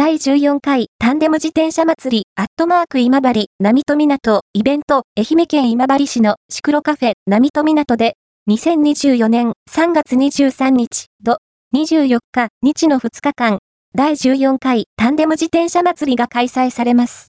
第14回タンデム自転車祭りアットマーク今治波と港イベント愛媛県今治市のシクロカフェ波と港で2024年3月23日土24日日の2日間第14回タンデム自転車祭りが開催されます。